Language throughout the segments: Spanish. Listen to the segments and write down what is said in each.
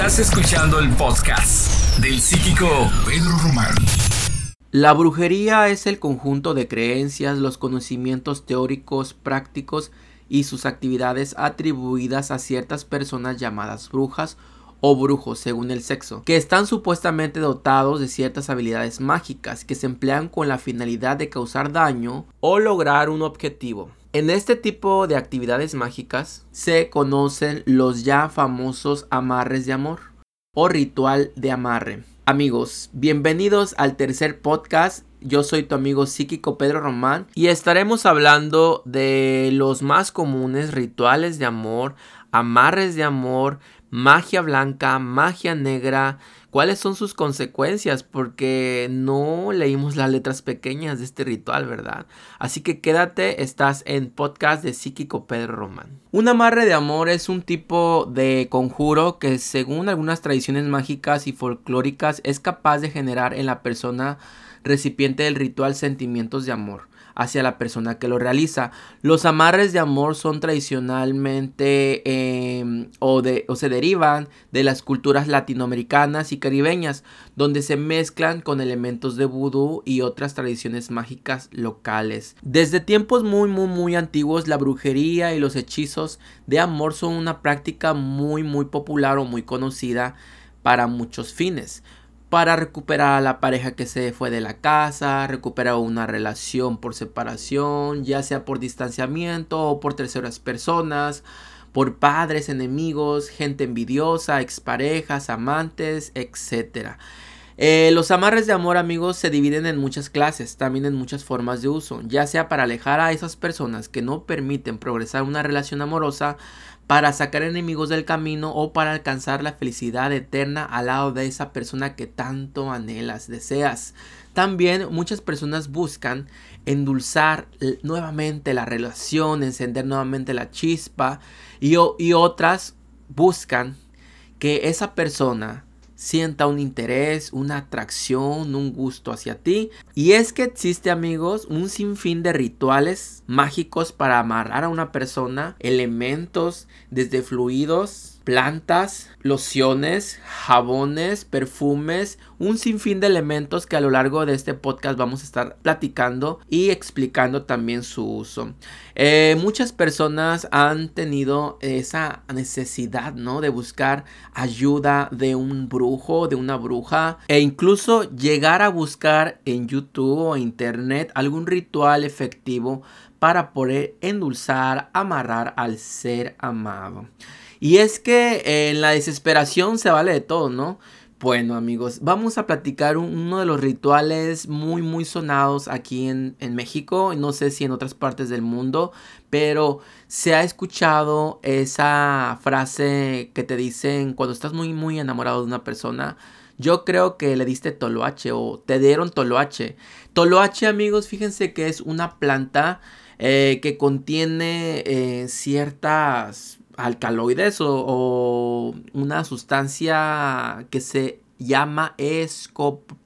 Estás escuchando el podcast del psíquico Pedro Román. La brujería es el conjunto de creencias, los conocimientos teóricos, prácticos y sus actividades atribuidas a ciertas personas llamadas brujas o brujos según el sexo, que están supuestamente dotados de ciertas habilidades mágicas que se emplean con la finalidad de causar daño o lograr un objetivo. En este tipo de actividades mágicas se conocen los ya famosos amarres de amor o ritual de amarre. Amigos, bienvenidos al tercer podcast. Yo soy tu amigo psíquico Pedro Román y estaremos hablando de los más comunes rituales de amor, amarres de amor, magia blanca, magia negra, cuáles son sus consecuencias, porque no leímos las letras pequeñas de este ritual, ¿verdad? Así que quédate, estás en podcast de Psíquico Pedro Román. Un amarre de amor es un tipo de conjuro que según algunas tradiciones mágicas y folclóricas es capaz de generar en la persona recipiente del ritual sentimientos de amor hacia la persona que lo realiza. Los amarres de amor son tradicionalmente em, o, de, o se derivan de las culturas latinoamericanas y caribeñas, donde se mezclan con elementos de vudú y otras tradiciones mágicas locales. Desde tiempos muy muy muy antiguos, la brujería y los hechizos de amor son una práctica muy muy popular o muy conocida para muchos fines para recuperar a la pareja que se fue de la casa, recuperar una relación por separación, ya sea por distanciamiento o por terceras personas, por padres, enemigos, gente envidiosa, exparejas, amantes, etc. Eh, los amarres de amor amigos se dividen en muchas clases, también en muchas formas de uso, ya sea para alejar a esas personas que no permiten progresar una relación amorosa, para sacar enemigos del camino o para alcanzar la felicidad eterna al lado de esa persona que tanto anhelas, deseas. También muchas personas buscan endulzar nuevamente la relación, encender nuevamente la chispa y, y otras buscan que esa persona sienta un interés, una atracción, un gusto hacia ti. Y es que existe amigos un sinfín de rituales mágicos para amarrar a una persona, elementos desde fluidos plantas, lociones, jabones, perfumes, un sinfín de elementos que a lo largo de este podcast vamos a estar platicando y explicando también su uso. Eh, muchas personas han tenido esa necesidad, ¿no? De buscar ayuda de un brujo, de una bruja e incluso llegar a buscar en YouTube o internet algún ritual efectivo para poder endulzar, amarrar al ser amado. Y es que en la desesperación se vale de todo, ¿no? Bueno amigos, vamos a platicar uno de los rituales muy muy sonados aquí en, en, México, no sé si en otras partes del mundo, pero se ha escuchado esa frase que te dicen cuando estás muy muy enamorado de una persona, yo creo que le diste toloache o te dieron toloache. Toloache amigos, fíjense que es una planta eh, que contiene eh, ciertas alcaloides o, una sustancia que se llama escopolamina.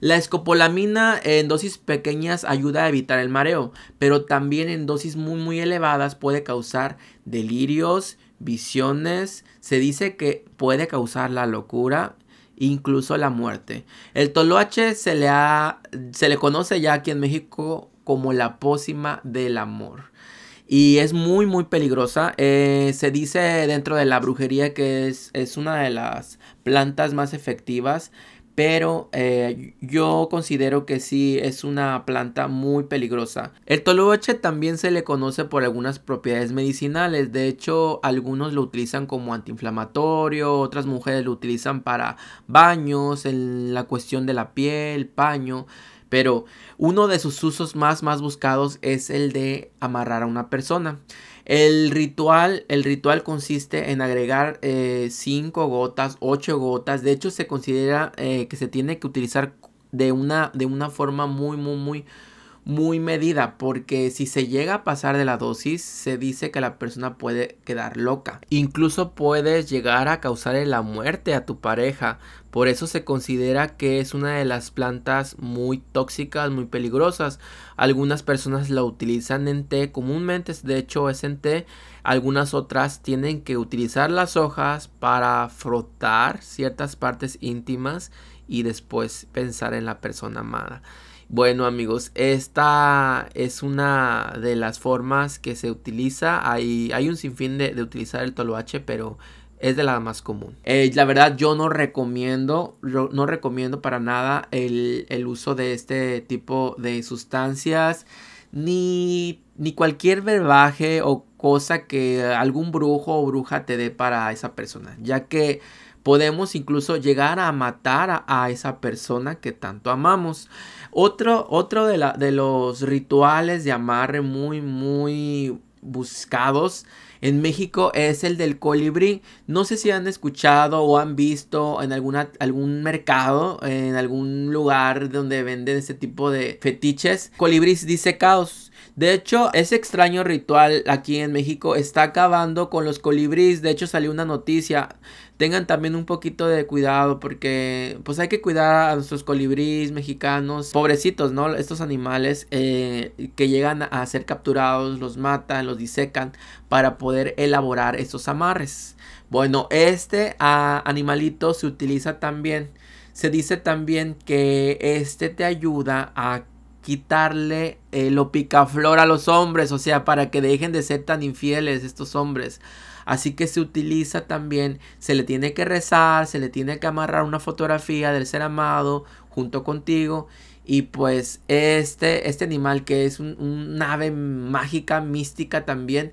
La escopolamina en dosis pequeñas ayuda a evitar el mareo, pero también en dosis muy muy elevadas puede causar delirios, visiones, se dice que puede causar la locura, incluso la muerte. El toloache se le, ha, se le conoce ya aquí en México como la pócima del amor y es muy muy peligrosa. Eh, se dice dentro de la brujería que es, es una de las plantas más efectivas, pero eh, yo considero que sí es una planta muy peligrosa. El toloache también se le conoce por algunas propiedades medicinales, de hecho algunos lo utilizan como antiinflamatorio, otras mujeres lo utilizan para baños, en la cuestión de la piel, paño. Pero uno de sus usos más, más buscados es el de amarrar a una persona. El ritual, el ritual consiste en agregar 5 eh, gotas, 8 gotas. De hecho, se considera eh, que se tiene que utilizar de una, de una forma muy, muy, muy, muy medida porque si se llega a pasar de la dosis se dice que la persona puede quedar loca. Incluso puedes llegar a causarle la muerte a tu pareja. Por eso se considera que es una de las plantas muy tóxicas, muy peligrosas. Algunas personas la utilizan en té, comúnmente de hecho es en té. Algunas otras tienen que utilizar las hojas para frotar ciertas partes íntimas y después pensar en la persona amada. Bueno amigos, esta es una de las formas que se utiliza. Hay, hay un sinfín de, utilizar el toloache, pero es de la más común. Eh, la verdad yo no recomiendo, no recomiendo para nada el, el, uso de este tipo de sustancias. Ni, ni cualquier verbaje o cosa que algún brujo o bruja te dé para esa persona. Ya que podemos incluso llegar a matar a, esa persona que tanto amamos. Otro, otro de, la, de los rituales de amarre muy, muy buscados en México es el del colibrí. No sé si han escuchado o han visto en alguna, algún mercado, en algún lugar donde venden este tipo de fetiches. Colibríes disecados. De hecho, ese extraño ritual aquí en México está acabando con los colibríes. De hecho, salió una noticia. Tengan también un poquito de cuidado porque pues hay que cuidar a nuestros colibríes mexicanos. Pobrecitos, ¿no? Estos animales eh, que llegan a ser capturados, los matan, los disecan para poder elaborar estos amarres. Bueno, este ah, animalito se utiliza también. Se dice también que este te ayuda a quitarle eh, lo picaflor a los hombres, o sea, para que dejen de ser tan infieles estos hombres. Así que se utiliza también, se le tiene que rezar, se le tiene que amarrar una fotografía del ser amado junto contigo. Y pues este, este animal que es un, un ave mágica, mística también,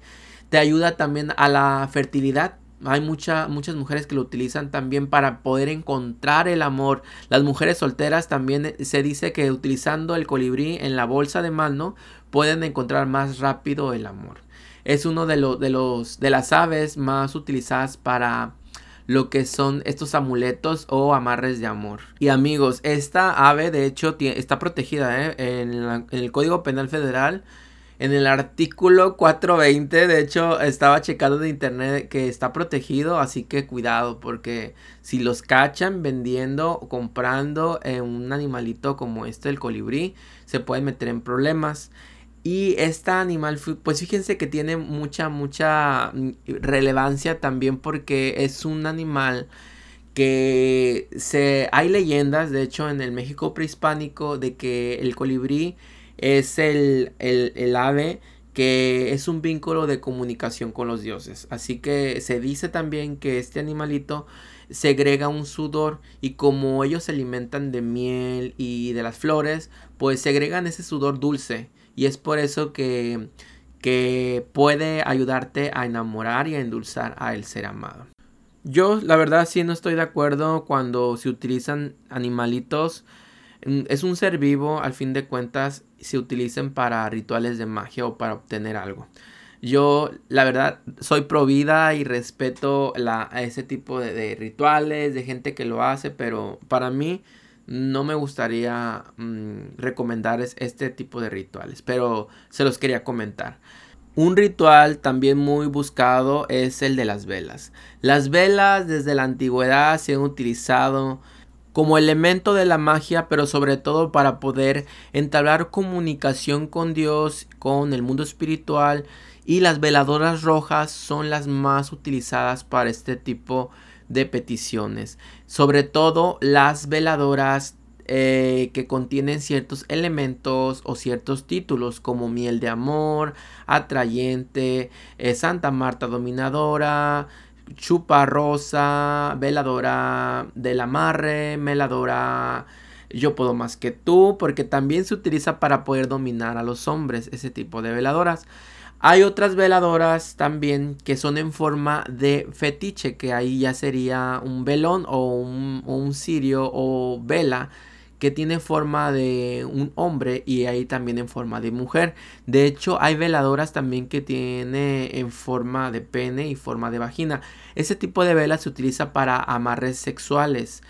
te ayuda también a la fertilidad hay muchas mujeres que lo utilizan también para poder encontrar el amor. Las mujeres solteras también eh, se dice que utilizando el colibrí en la bolsa de mano pueden encontrar más rápido el amor. Es uno de, de, los, de las aves más utilizadas para lo que son estos amuletos o amarres de amor. Y amigos, esta ave de hecho está protegida ¿eh? en, el Código Penal Federal en el artículo 420, de hecho, estaba checando de internet que está protegido, así que cuidado, porque si los cachan vendiendo o comprando un animalito como este, el colibrí, se pueden meter en problemas. Y este animal, pues fíjense que tiene mucha, mucha mm, relevancia también porque es un animal que se hay leyendas, de hecho, en el México prehispánico, de que el colibrí es el, el, ave que es un vínculo de comunicación con los dioses. Así que se dice también que este animalito segrega un sudor y como ellos se alimentan de miel y de las flores, pues segregan ese sudor dulce y es por eso que, que puede ayudarte a enamorar y a endulzar a el ser amado. Yo la verdad sí no estoy de acuerdo cuando se utilizan animalitos es un ser vivo, al fin de cuentas, se utilizan para rituales de magia o para obtener algo. Yo, la verdad, soy pro vida y respeto la, a ese tipo de, rituales, de gente que lo hace, pero para mí no me gustaría mm, recomendar este tipo de rituales, pero se los quería comentar. Un ritual también muy buscado es el de las velas. Las velas desde la antigüedad se han utilizado como elemento de la magia, pero sobre todo para poder entablar comunicación con Dios, con el mundo espiritual. Y las veladoras rojas son las más utilizadas para este tipo de peticiones. Sobre todo las veladoras eh, que contienen ciertos elementos o ciertos títulos como miel de amor, atrayente, eh, Santa Marta dominadora, chupa rosa, veladora del amarre, veladora yo puedo más que tú, porque también se utiliza para poder dominar a los hombres, ese tipo de veladoras. Hay otras veladoras también que son en forma de fetiche, que ahí ya sería un velón o un, cirio o vela que tiene forma de un hombre y ahí también en forma de mujer. De hecho, hay veladoras también que tiene en forma de pene y forma de vagina. Ese tipo de vela se utiliza para amarres sexuales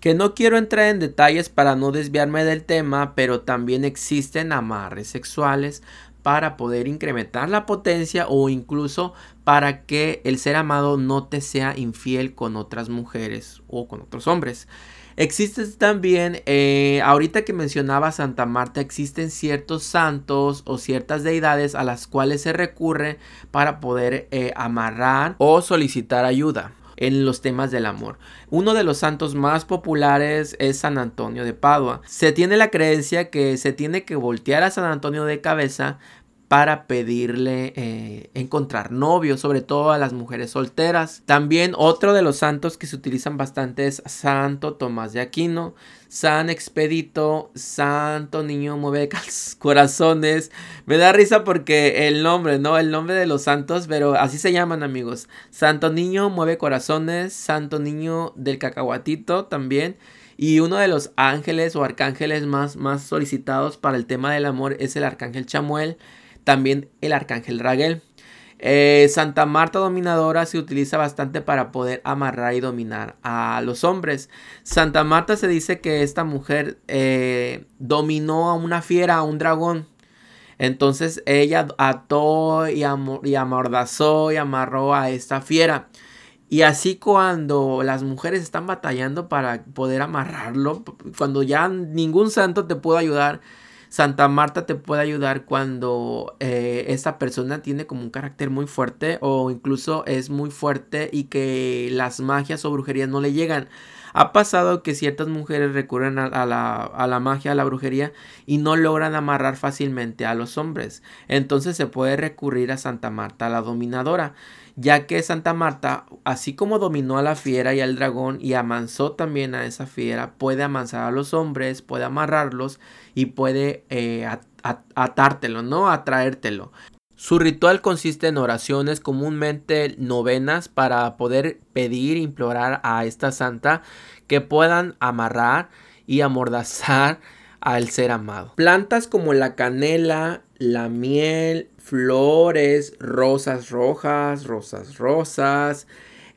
que no quiero entrar en detalles para no desviarme del tema, pero también existen amarres sexuales para poder incrementar la potencia o incluso para que el ser amado no te sea infiel con otras mujeres o con otros hombres. Existe también, eh, ahorita que mencionaba Santa Marta, existen ciertos santos o ciertas deidades a las cuales se recurre para poder eh, amarrar o solicitar ayuda en los temas del amor. Uno de los santos más populares es San Antonio de Padua. Se tiene la creencia que se tiene que voltear a San Antonio de cabeza para pedirle eh, encontrar novio, sobre todo a las mujeres solteras. También otro de los santos que se utilizan bastante es Santo Tomás de Aquino, San Expedito, Santo Niño Mueve Corazones. Me da risa porque el nombre, ¿no? El nombre de los santos, pero así se llaman amigos. Santo Niño Mueve Corazones, Santo Niño del Cacahuatito también. Y uno de los ángeles o arcángeles más, más solicitados para el tema del amor es el arcángel Chamuel también el arcángel Raguel. Eh, Santa Marta dominadora se utiliza bastante para poder amarrar y dominar a los hombres. Santa Marta se dice que esta mujer eh, dominó a una fiera, a un dragón. Entonces ella ató y, y amordazó y amarró a esta fiera. Y así cuando las mujeres están batallando para poder amarrarlo, cuando ya ningún santo te puede ayudar, Santa Marta te puede ayudar cuando eh, esta persona tiene como un carácter muy fuerte o incluso es muy fuerte y que las magias o brujerías no le llegan. Ha pasado que ciertas mujeres recurren a, la, magia, a la brujería y no logran amarrar fácilmente a los hombres. Entonces se puede recurrir a Santa Marta, la dominadora ya que Santa Marta, así como dominó a la fiera y al dragón y amansó también a esa fiera, puede amansar a los hombres, puede amarrarlos y puede eh, atártelo, ¿no? Atraértelo. Su ritual consiste en oraciones, comúnmente novenas, para poder pedir, implorar a esta santa que puedan amarrar y amordazar al ser amado. Plantas como la canela, la miel, flores, rosas rojas, rosas rosas,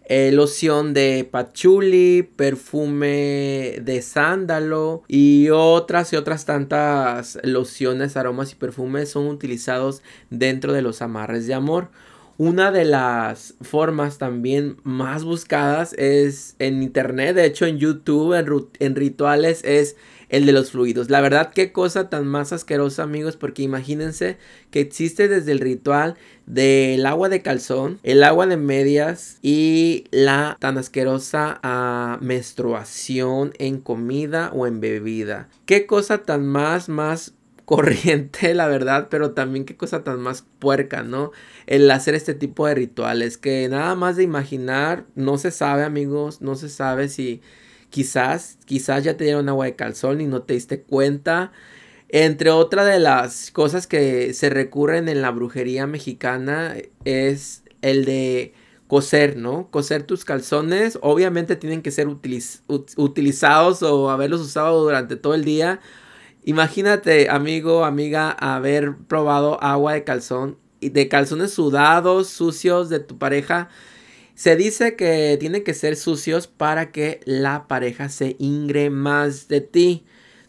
eh, loción de patchouli, perfume de sándalo y otras y otras tantas lociones, aromas y perfumes son utilizados dentro de los amarres de amor. Una de las formas también más buscadas es en internet, de hecho en YouTube, en rituales, es el de los fluidos. La verdad, qué cosa tan más asquerosa, amigos, porque imagínense que existe desde el ritual del agua de calzón, el agua de medias y la tan asquerosa ah, menstruación en comida o en bebida. Qué cosa tan más, más corriente, la verdad, pero también qué cosa tan más puerca, ¿no? El hacer este tipo de rituales que nada más de imaginar, no se sabe, amigos, no se sabe si Quizás, quizás ya te dieron agua de calzón y no te diste cuenta. Entre otras de las cosas que se recurren en la brujería mexicana es el de coser, ¿no? Coser tus calzones. Obviamente tienen que ser utilizados o haberlos usado durante todo el día. Imagínate, amigo, amiga, haber probado agua de calzón y de calzones sudados, sucios de tu pareja se dice que tienen que ser sucios para que la pareja se ingre más de ti.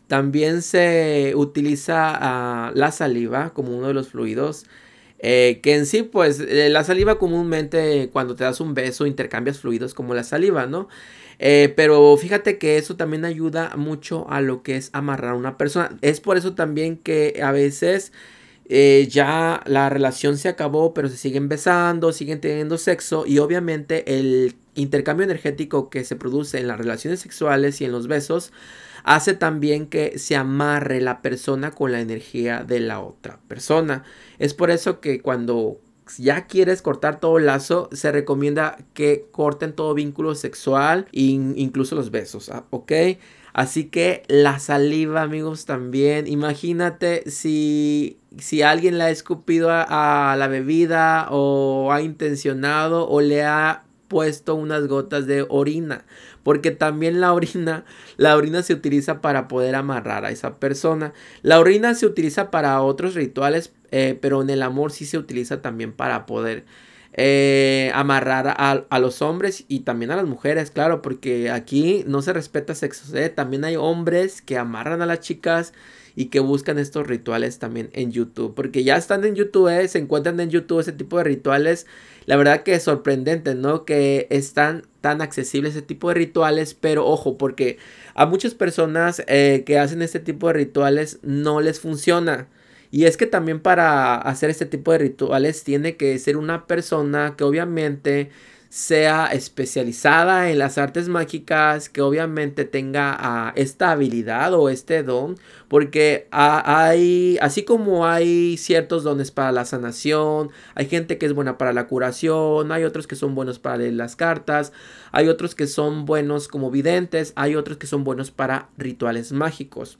También se utiliza ah, la saliva como uno de los fluidos. Eh, que en sí, pues, eh, la saliva comúnmente cuando te das un beso intercambias fluidos como la saliva, ¿no? Eh, pero fíjate que eso también ayuda mucho a lo que es amarrar a una persona. Es por eso también que a veces eh, ya la relación se acabó, pero se siguen besando, siguen teniendo sexo y obviamente el intercambio energético que se produce en las relaciones sexuales y en los besos hace también que se amarre la persona con la energía de la otra persona. Es por eso que cuando ya quieres cortar todo el lazo, se recomienda que corten todo vínculo sexual, incluso los besos, ¿ah? ¿ok? Así que la saliva, amigos, también. Imagínate si, si alguien le ha escupido a, la bebida o ha intencionado o le ha puesto unas gotas de orina. Porque también la orina, la orina se utiliza para poder amarrar a esa persona. La orina se utiliza para otros rituales, eh, pero en el amor sí se utiliza también para poder eh, amarrar a, los hombres y también a las mujeres, claro, porque aquí no se respeta sexo. ¿eh? También hay hombres que amarran a las chicas y que buscan estos rituales también en YouTube. Porque ya están en YouTube, ¿eh? se encuentran en YouTube ese tipo de rituales. La verdad que es sorprendente, ¿no? Que están tan accesibles ese tipo de rituales. Pero ojo, porque a muchas personas que hacen este tipo de rituales no les funciona. Y es que también para hacer este tipo de rituales tiene que ser una persona que obviamente sea especializada en las artes mágicas, que obviamente tenga ah, esta habilidad o este don, porque hay, así como hay ciertos dones para la sanación, hay gente que es buena para la curación, hay otros que son buenos para leer las cartas, hay otros que son buenos como videntes, hay otros que son buenos para rituales mágicos.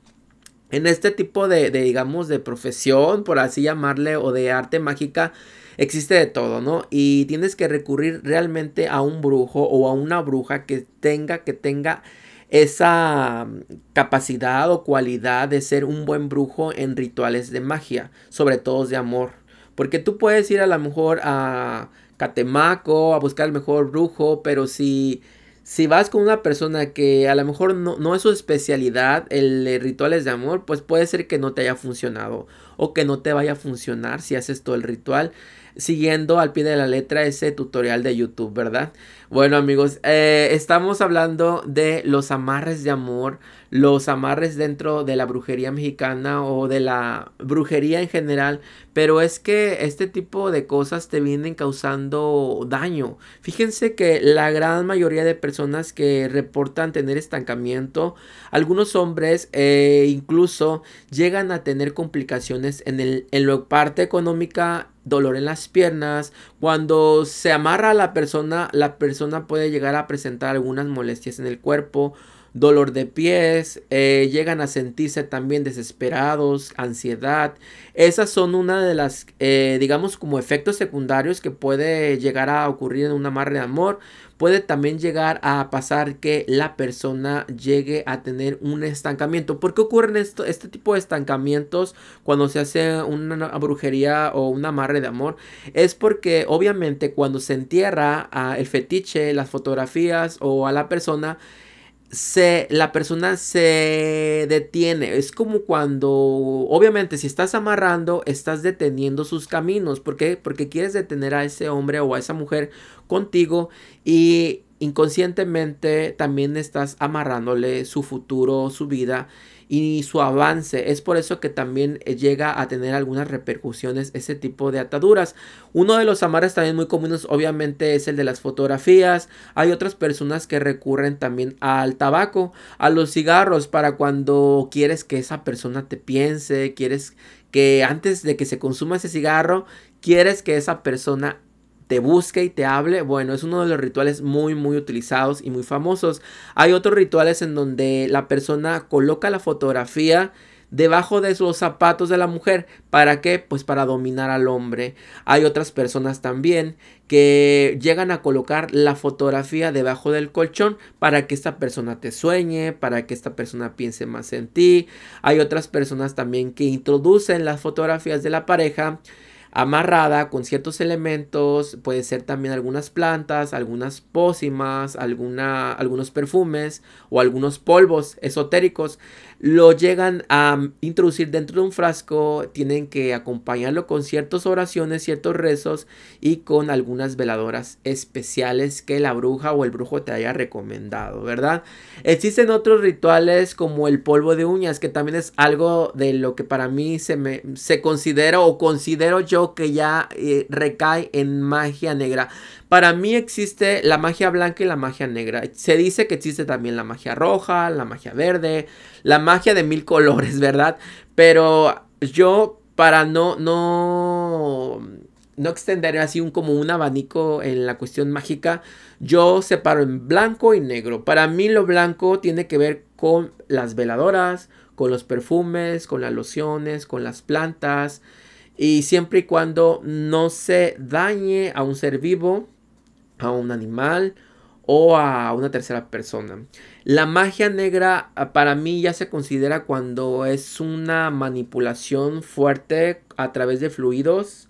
En este tipo de, digamos, de profesión, por así llamarle, o de arte mágica, existe de todo, ¿no? Y tienes que recurrir realmente a un brujo o a una bruja que tenga, que tenga esa capacidad o cualidad de ser un buen brujo en rituales de magia, sobre todo de amor. Porque tú puedes ir a lo mejor a Catemaco a buscar el mejor brujo, pero si si vas con una persona que a lo mejor no, es su especialidad, el rituales de amor, pues puede ser que no te haya funcionado o que no te vaya a funcionar si haces todo el ritual siguiendo al pie de la letra ese tutorial de YouTube, ¿verdad? Bueno amigos, eh, estamos hablando de los amarres de amor, los amarres dentro de la brujería mexicana o de la brujería en general, pero es que este tipo de cosas te vienen causando daño. Fíjense que la gran mayoría de personas que reportan tener estancamiento, algunos hombres eh, incluso llegan a tener complicaciones en, el, en la parte económica dolor en las piernas. Cuando se amarra a la persona, la persona puede llegar a presentar algunas molestias en el cuerpo, dolor de pies, eh, llegan a sentirse también desesperados, ansiedad. Esas son una de las, eh, digamos, como efectos secundarios que puede llegar a ocurrir en un amarre de amor puede también llegar a pasar que la persona llegue a tener un estancamiento. ¿Por qué ocurren esto, este tipo de estancamientos cuando se hace una brujería o un amarre de amor? Es porque obviamente cuando se entierra a el fetiche, las fotografías o a la persona, se, la persona se detiene. Es como cuando, obviamente, si estás amarrando, estás deteniendo sus caminos. ¿Por qué? Porque quieres detener a ese hombre o a esa mujer contigo y inconscientemente también estás amarrándole su futuro, su vida y su avance. Es por eso que también eh, llega a tener algunas repercusiones ese tipo de ataduras. Uno de los amarres también muy comunes obviamente es el de las fotografías. Hay otras personas que recurren también al tabaco, a los cigarros para cuando quieres que esa persona te piense, quieres que antes de que se consuma ese cigarro, quieres que esa persona te busque y te hable, bueno, es uno de los rituales muy, muy utilizados y muy famosos. Hay otros rituales en donde la persona coloca la fotografía debajo de los zapatos de la mujer. ¿Para qué? Pues para dominar al hombre. Hay otras personas también que llegan a colocar la fotografía debajo del colchón para que esta persona te sueñe, para que esta persona piense más en ti. Hay otras personas también que introducen las fotografías de la pareja amarrada con ciertos elementos, puede ser también algunas plantas, algunas pócimas, alguna, algunos perfumes o algunos polvos esotéricos lo llegan a introducir dentro de un frasco, tienen que acompañarlo con ciertas oraciones, ciertos rezos y con algunas veladoras especiales que la bruja o el brujo te haya recomendado, ¿verdad? Existen otros rituales como el polvo de uñas, que también es algo de lo que para mí se me se considera o considero yo que ya eh, recae en magia negra. Para mí existe la magia blanca y la magia negra. Se dice que existe también la magia roja, la magia verde, la magia de mil colores, ¿verdad? Pero yo para no no no extender así un como un abanico en la cuestión mágica, yo separo en blanco y negro. Para mí lo blanco tiene que ver con las veladoras, con los perfumes, con las lociones, con las plantas y siempre y cuando no se dañe a un ser vivo a un animal o a una tercera persona. La magia negra ah, para mí ya se considera cuando es una manipulación fuerte a través de fluidos,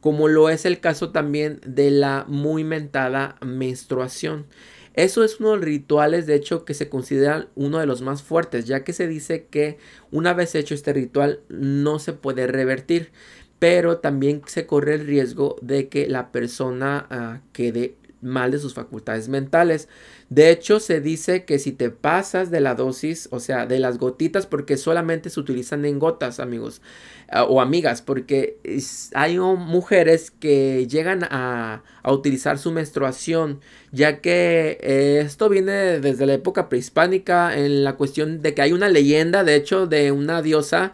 como lo es el caso también de la muy mentada menstruación. Eso es uno de los rituales, de hecho, que se consideran uno de los más fuertes, ya que se dice que una vez hecho este ritual no se puede revertir, pero también se corre el riesgo de que la persona ah, quede mal de sus facultades mentales. De hecho, se dice que si te pasas de la dosis, o sea, de las gotitas, porque solamente se utilizan en gotas, amigos ah, o amigas, porque hay mujeres que llegan a, utilizar su menstruación, ya que esto viene desde la época prehispánica en la cuestión de que hay una leyenda, de hecho, de una diosa.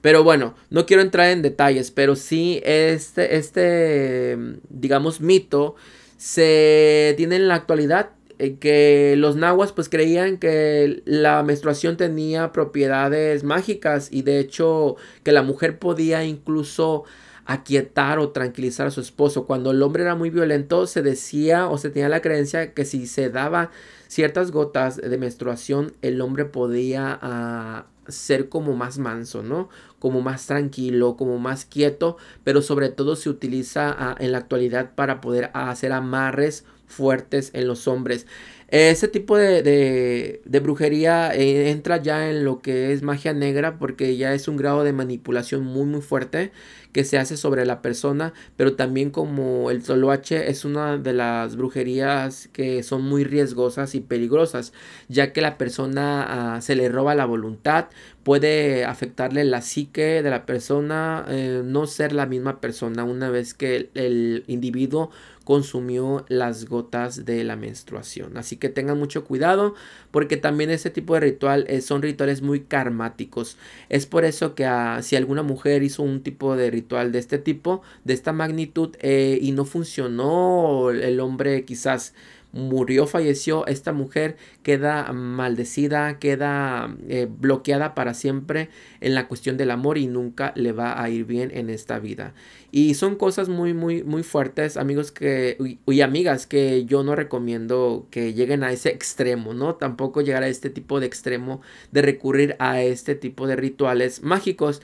Pero bueno, no quiero entrar en detalles, pero sí este, este, digamos, mito se tiene en la actualidad eh, que los nahuas pues creían que la menstruación tenía propiedades mágicas y de hecho que la mujer podía incluso aquietar o tranquilizar a su esposo. Cuando el hombre era muy violento se decía o se tenía la creencia que si se daba ciertas gotas de menstruación el hombre podía ah, ser como más manso, ¿no? Como más tranquilo, como más quieto, pero sobre todo se utiliza ah, en la actualidad para poder hacer amarres fuertes en los hombres. Ese tipo de, brujería eh, entra ya en lo que es magia negra porque ya es un grado de manipulación muy muy fuerte que se hace sobre la persona, pero también como el toloache es una de las brujerías que son muy riesgosas y peligrosas, ya que la persona ah, se le roba la voluntad, puede afectarle la psique de la persona, eh, no ser la misma persona una vez que el individuo consumió las gotas de la menstruación. Así que tengan mucho cuidado porque también ese tipo de ritual eh, son rituales muy karmáticos. Es por eso que ah, si alguna mujer hizo un tipo de ritual de este tipo, de esta magnitud eh, y no funcionó, el hombre quizás murió, falleció, esta mujer queda maldecida, queda eh, bloqueada para siempre en la cuestión del amor y nunca le va a ir bien en esta vida. Y son cosas muy, muy, muy fuertes, amigos que, y, amigas, que yo no recomiendo que lleguen a ese extremo, ¿no? Tampoco llegar a este tipo de extremo de recurrir a este tipo de rituales mágicos.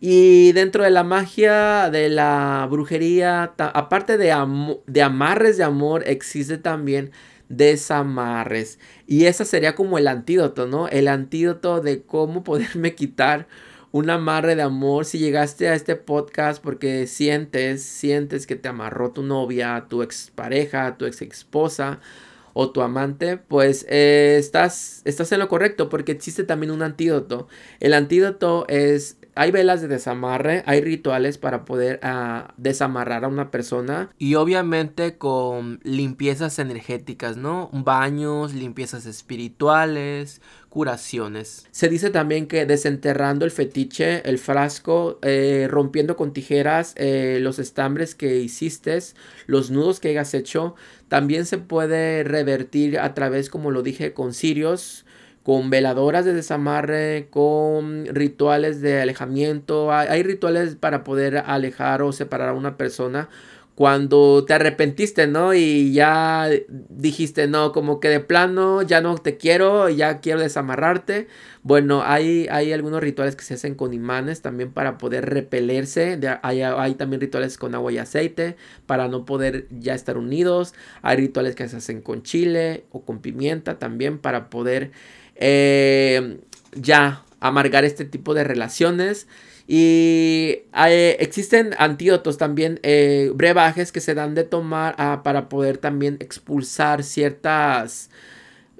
Y dentro de la magia, de la brujería, aparte de, de amarres de amor, existe también desamarres. Y ese sería como el antídoto, ¿no? El antídoto de cómo poderme quitar un amarre de amor. Si llegaste a este podcast porque sientes, sientes que te amarró tu novia, tu expareja, tu ex esposa o tu amante, pues eh, estás, estás en lo correcto porque existe también un antídoto. El antídoto es hay velas de desamarre, hay rituales para poder ah, desamarrar a una persona y obviamente con limpiezas energéticas, ¿no? Baños, limpiezas espirituales, curaciones. Se dice también que desenterrando el fetiche, el frasco, eh, rompiendo con tijeras eh, los estambres que hiciste, los nudos que hayas hecho, también se puede revertir a través, como lo dije, con cirios con veladoras de desamarre, con rituales de alejamiento. Hay, rituales para poder alejar o separar a una persona cuando te arrepentiste, ¿no? Y ya dijiste, no, como que de plano ya no te quiero, ya quiero desamarrarte. Bueno, hay, hay algunos rituales que se hacen con imanes también para poder repelerse. Hay, hay, también rituales con agua y aceite para no poder ya estar unidos. Hay rituales que se hacen con chile o con pimienta también para poder eh, ya amargar este tipo de relaciones. Y eh, existen antídotos también, eh, brebajes que se dan de tomar ah, para poder también expulsar ciertas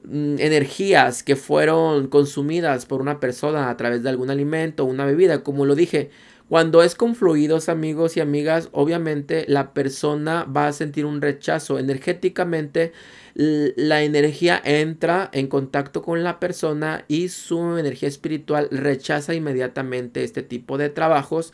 mm, energías que fueron consumidas por una persona a través de algún alimento o una bebida. Como lo dije, cuando es con fluidos, amigos y amigas, obviamente la persona va a sentir un rechazo energéticamente la energía entra en contacto con la persona y su energía espiritual rechaza inmediatamente este tipo de trabajos.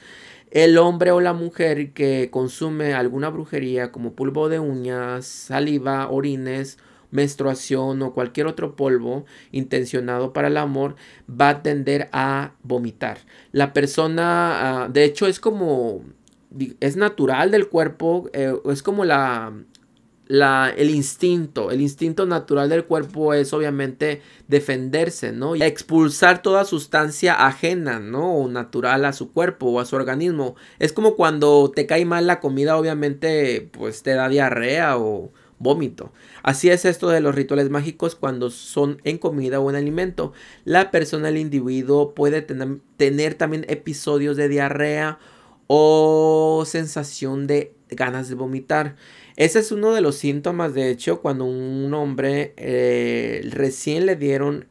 El hombre o la mujer que consume alguna brujería como polvo de uñas, saliva, orines, menstruación o cualquier otro polvo intencionado para el amor va a tender a vomitar. La persona, ah, de hecho, es como, es natural del cuerpo, eh, es como la, la, el instinto, el instinto natural del cuerpo es obviamente defenderse, ¿no? Y expulsar toda sustancia ajena, ¿no? O natural a su cuerpo o a su organismo. Es como cuando te cae mal la comida, obviamente, pues te da diarrea o vómito. Así es esto de los rituales mágicos cuando son en comida o en alimento. La persona, el individuo puede tener, también episodios de diarrea o sensación de ganas de vomitar. Ese es uno de los síntomas, de hecho, cuando un hombre eh, recién le dieron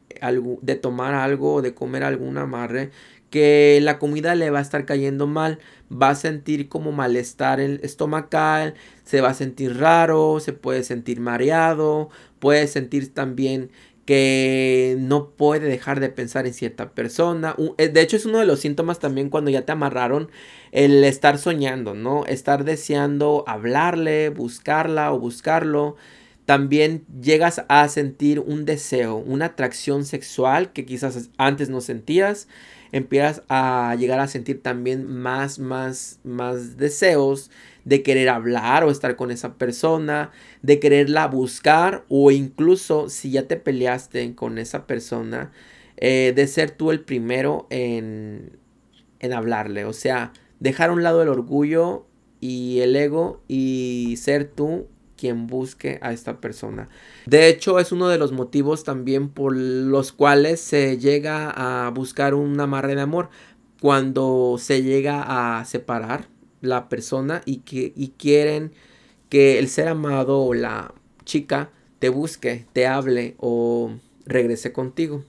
de tomar algo o de comer algún amarre, que la comida le va a estar cayendo mal, va a sentir como malestar estomacal, se va a sentir raro, se puede sentir mareado, puede sentir también que no puede dejar de pensar en cierta persona. Eh, de hecho, es uno de los síntomas también cuando ya te amarraron el estar soñando, ¿no? Estar deseando hablarle, buscarla o buscarlo. También llegas a sentir un deseo, una atracción sexual que quizás antes no sentías. Empiezas a llegar a sentir también más, más, más deseos de querer hablar o estar con esa persona, de quererla buscar o incluso si ya te peleaste con esa persona, eh, de ser tú el primero en, en hablarle. O sea, dejar a un lado el orgullo y el ego y ser tú quien busque a esta persona. De hecho, es uno de los motivos también por los cuales se llega a buscar un amarre de amor. Cuando se llega a separar, la persona y, que, y quieren que el ser amado o la chica te busque, te hable o regrese contigo.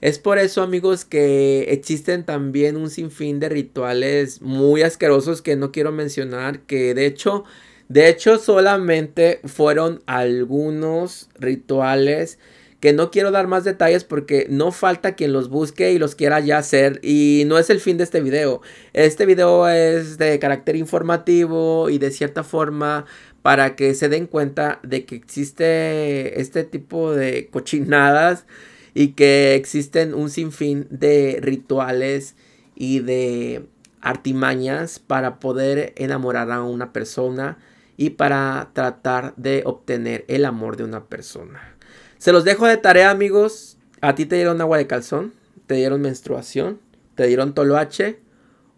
Es por eso, amigos, que existen también un sinfín de rituales muy asquerosos que no quiero mencionar, que de hecho, de hecho solamente fueron algunos rituales que no quiero dar más detalles porque no falta quien los busque y los quiera ya hacer y no es el fin de este video. Este video es de carácter informativo y de cierta forma para que se den cuenta de que existe este tipo de cochinadas y que existen un sinfín de rituales y de artimañas para poder enamorar a una persona y para tratar de obtener el amor de una persona. Se los dejo de tarea, amigos. A ti te dieron agua de calzón, te dieron menstruación, te dieron toloache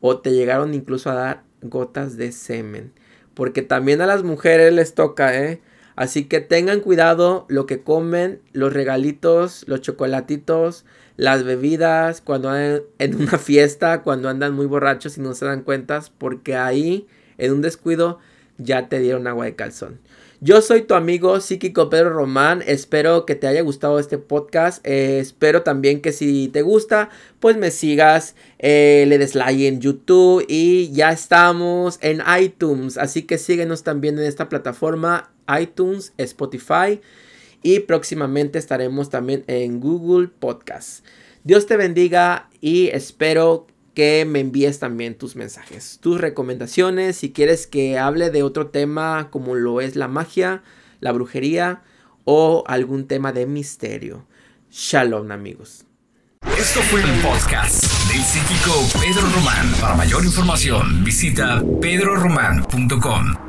o te llegaron incluso a dar gotas de semen. Porque también a las mujeres les toca, ¿eh? Así que tengan cuidado lo que comen, los regalitos, los chocolatitos, las bebidas, cuando andan en una fiesta, cuando andan muy borrachos y no se dan cuentas, porque ahí, en un descuido, ya te dieron agua de calzón. Yo soy tu amigo psíquico Pedro Román. Espero que te haya gustado este podcast. Eh, espero también que si te gusta, pues me sigas, eh, le des like en YouTube y ya estamos en iTunes. Así que síguenos también en esta plataforma iTunes, Spotify y próximamente estaremos también en Google Podcast. Dios te bendiga y espero que me envíes también tus mensajes, tus recomendaciones, si quieres que hable de otro tema como lo es la magia, la brujería o algún tema de misterio. Shalom amigos. Esto fue el podcast del psíquico Pedro Román. Para mayor información visita pedroromán.com.